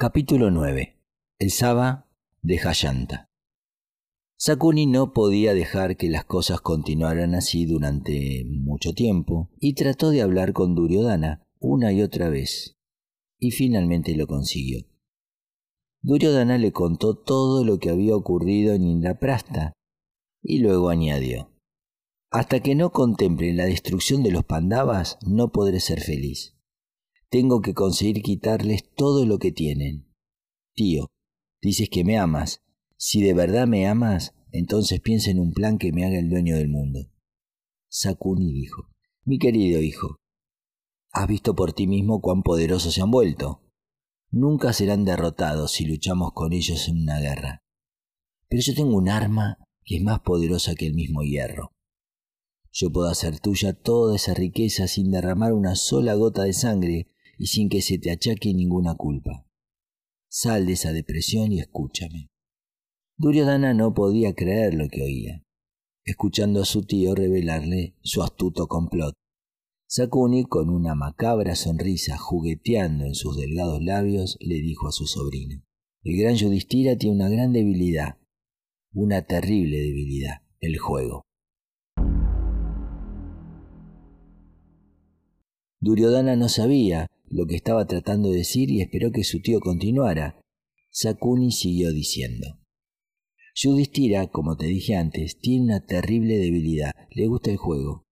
Capítulo 9. El Saba de Jayanta. Sakuni no podía dejar que las cosas continuaran así durante mucho tiempo y trató de hablar con Duryodhana una y otra vez y finalmente lo consiguió. Duryodhana le contó todo lo que había ocurrido en Indraprasta y luego añadió: Hasta que no contemple la destrucción de los Pandavas no podré ser feliz. Tengo que conseguir quitarles todo lo que tienen. Tío, dices que me amas. Si de verdad me amas, entonces piensa en un plan que me haga el dueño del mundo. Sakuni dijo, Mi querido hijo, has visto por ti mismo cuán poderosos se han vuelto. Nunca serán derrotados si luchamos con ellos en una guerra. Pero yo tengo un arma que es más poderosa que el mismo hierro. Yo puedo hacer tuya toda esa riqueza sin derramar una sola gota de sangre y sin que se te achaque ninguna culpa. Sal de esa depresión y escúchame. Duryodhana no podía creer lo que oía, escuchando a su tío revelarle su astuto complot. Sakuni, con una macabra sonrisa jugueteando en sus delgados labios, le dijo a su sobrino, el gran Yudhishthira tiene una gran debilidad, una terrible debilidad, el juego. Duryodhana no sabía lo que estaba tratando de decir y esperó que su tío continuara. Sakuni siguió diciendo. Yudhishthira, como te dije antes, tiene una terrible debilidad. Le gusta el juego,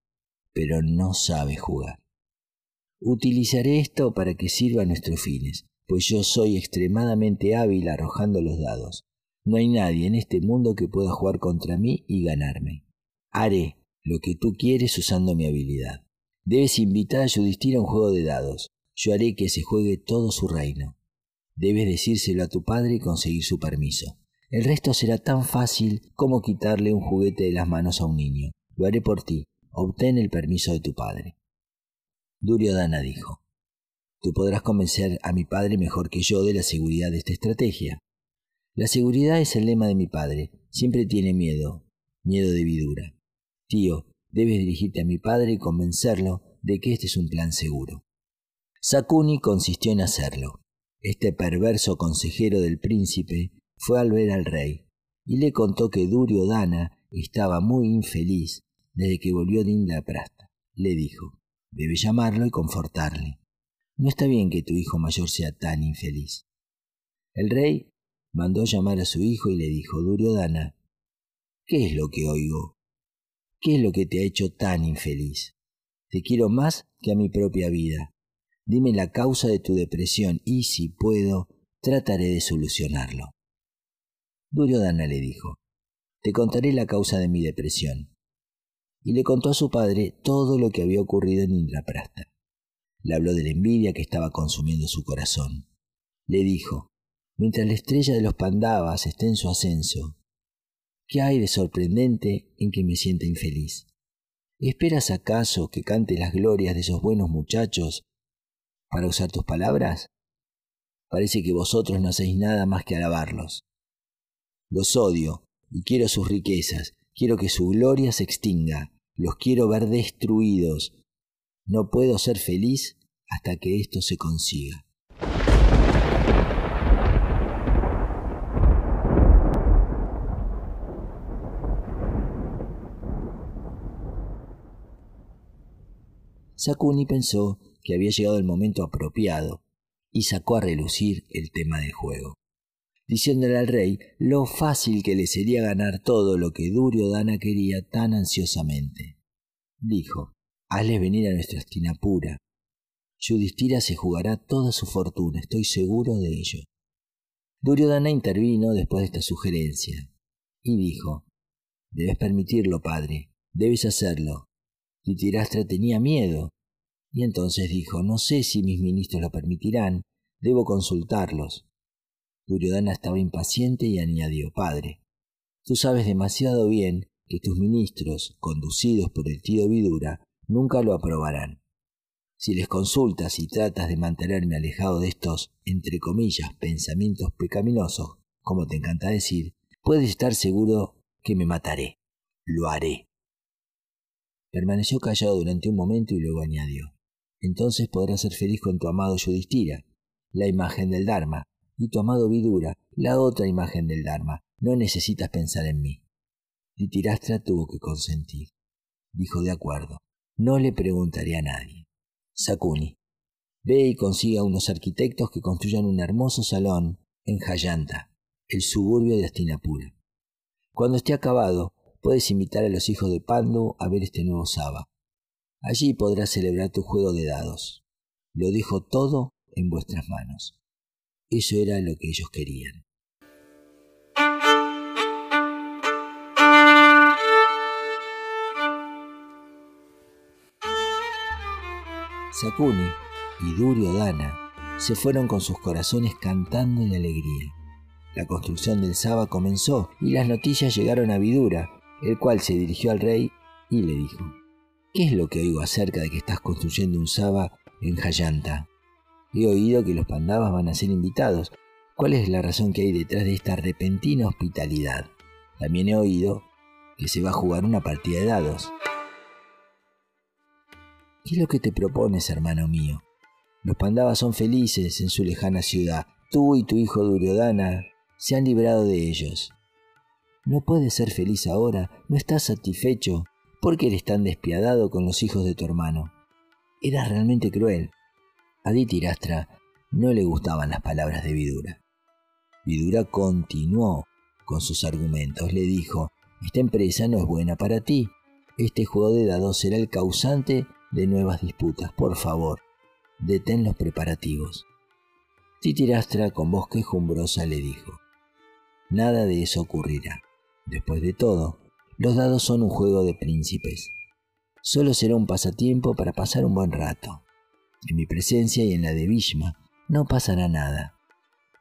pero no sabe jugar. Utilizaré esto para que sirva a nuestros fines, pues yo soy extremadamente hábil arrojando los dados. No hay nadie en este mundo que pueda jugar contra mí y ganarme. Haré lo que tú quieres usando mi habilidad. Debes invitar a Yudhishthira a un juego de dados yo haré que se juegue todo su reino. Debes decírselo a tu padre y conseguir su permiso. El resto será tan fácil como quitarle un juguete de las manos a un niño. Lo haré por ti. Obtén el permiso de tu padre. Duryodhana dijo, Tú podrás convencer a mi padre mejor que yo de la seguridad de esta estrategia. La seguridad es el lema de mi padre. Siempre tiene miedo, miedo de vidura. Tío, debes dirigirte a mi padre y convencerlo de que este es un plan seguro. Sakuni consistió en hacerlo. Este perverso consejero del príncipe fue al ver al rey y le contó que Duryodhana estaba muy infeliz desde que volvió de Indraprasta. Le dijo, debe llamarlo y confortarle. No está bien que tu hijo mayor sea tan infeliz. El rey mandó llamar a su hijo y le dijo, Duryodhana, ¿qué es lo que oigo? ¿Qué es lo que te ha hecho tan infeliz? Te quiero más que a mi propia vida. Dime la causa de tu depresión y, si puedo, trataré de solucionarlo. Duryodhana le dijo, Te contaré la causa de mi depresión. Y le contó a su padre todo lo que había ocurrido en Indraprasta. Le habló de la envidia que estaba consumiendo su corazón. Le dijo, Mientras la estrella de los Pandavas esté en su ascenso, ¿qué hay de sorprendente en que me sienta infeliz? ¿Esperas acaso que cante las glorias de esos buenos muchachos para usar tus palabras? Parece que vosotros no hacéis nada más que alabarlos. Los odio y quiero sus riquezas, quiero que su gloria se extinga, los quiero ver destruidos. No puedo ser feliz hasta que esto se consiga. Sakuni pensó que había llegado el momento apropiado y sacó a relucir el tema del juego, diciéndole al rey lo fácil que le sería ganar todo lo que Duryodhana quería tan ansiosamente. Dijo, hazle venir a nuestra Astinapura. Yudhishthira se jugará toda su fortuna, estoy seguro de ello. Duryodhana intervino después de esta sugerencia y dijo, debes permitirlo, padre, debes hacerlo. Titirastra tenía miedo y entonces dijo, no sé si mis ministros lo permitirán, debo consultarlos. Duryodhana estaba impaciente y añadió, Padre, tú sabes demasiado bien que tus ministros, conducidos por el tío Vidura, nunca lo aprobarán. Si les consultas y tratas de mantenerme alejado de estos, entre comillas, pensamientos pecaminosos, como te encanta decir, puedes estar seguro que me mataré. Lo haré. Permaneció callado durante un momento y luego añadió entonces podrás ser feliz con tu amado Yudhishthira, la imagen del Dharma, y tu amado Vidura, la otra imagen del Dharma. No necesitas pensar en mí. Tirastra tuvo que consentir. Dijo de acuerdo. No le preguntaré a nadie. Sakuni, ve y consiga unos arquitectos que construyan un hermoso salón en Jayanta, el suburbio de Astinapura. Cuando esté acabado, puedes invitar a los hijos de Pandu a ver este nuevo Saba. Allí podrás celebrar tu juego de dados. Lo dejo todo en vuestras manos. Eso era lo que ellos querían. Sakuni y Duryodhana se fueron con sus corazones cantando de alegría. La construcción del Saba comenzó y las noticias llegaron a Vidura, el cual se dirigió al rey y le dijo, ¿Qué es lo que oigo acerca de que estás construyendo un Saba en Jayanta? He oído que los Pandavas van a ser invitados. ¿Cuál es la razón que hay detrás de esta repentina hospitalidad? También he oído que se va a jugar una partida de dados. ¿Qué es lo que te propones, hermano mío? Los Pandavas son felices en su lejana ciudad. Tú y tu hijo Duryodhana se han librado de ellos. ¿No puedes ser feliz ahora? ¿No estás satisfecho? ¿Por qué eres tan despiadado con los hijos de tu hermano? Eras realmente cruel. A Ditirastra no le gustaban las palabras de Vidura. Vidura continuó con sus argumentos. Le dijo, esta empresa no es buena para ti. Este juego de dados será el causante de nuevas disputas. Por favor, detén los preparativos. Titirastra con voz quejumbrosa le dijo, Nada de eso ocurrirá. Después de todo, los dados son un juego de príncipes. Solo será un pasatiempo para pasar un buen rato. En mi presencia y en la de Bhishma no pasará nada.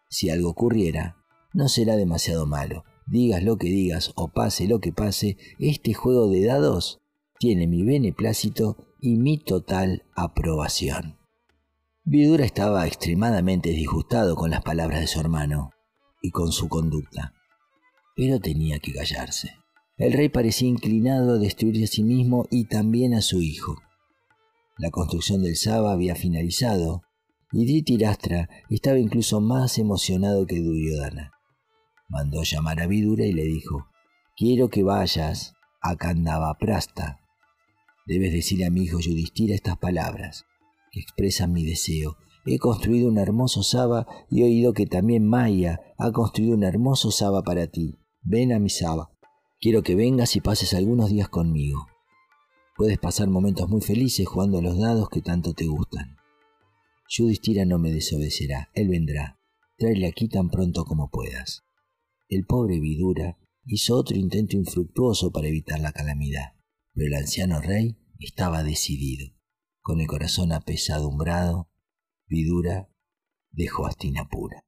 Si algo ocurriera, no será demasiado malo. Digas lo que digas o pase lo que pase, este juego de dados tiene mi beneplácito y mi total aprobación. Vidura estaba extremadamente disgustado con las palabras de su hermano y con su conducta pero tenía que callarse. El rey parecía inclinado a destruir a sí mismo y también a su hijo. La construcción del Saba había finalizado y Dhritirashtra estaba incluso más emocionado que Duryodhana. Mandó llamar a Vidura y le dijo, quiero que vayas a Kandavaprasta. Debes decirle a mi hijo Yudhishthira estas palabras, que expresan mi deseo He construido un hermoso Saba y he oído que también Maya ha construido un hermoso Saba para ti. Ven a mi Saba. Quiero que vengas y pases algunos días conmigo. Puedes pasar momentos muy felices jugando a los dados que tanto te gustan. Yudhishthira no me desobedecerá, él vendrá. Tráele aquí tan pronto como puedas. El pobre Vidura hizo otro intento infructuoso para evitar la calamidad, pero el anciano rey estaba decidido. Con el corazón apesadumbrado, Vidura dejó Astinapura.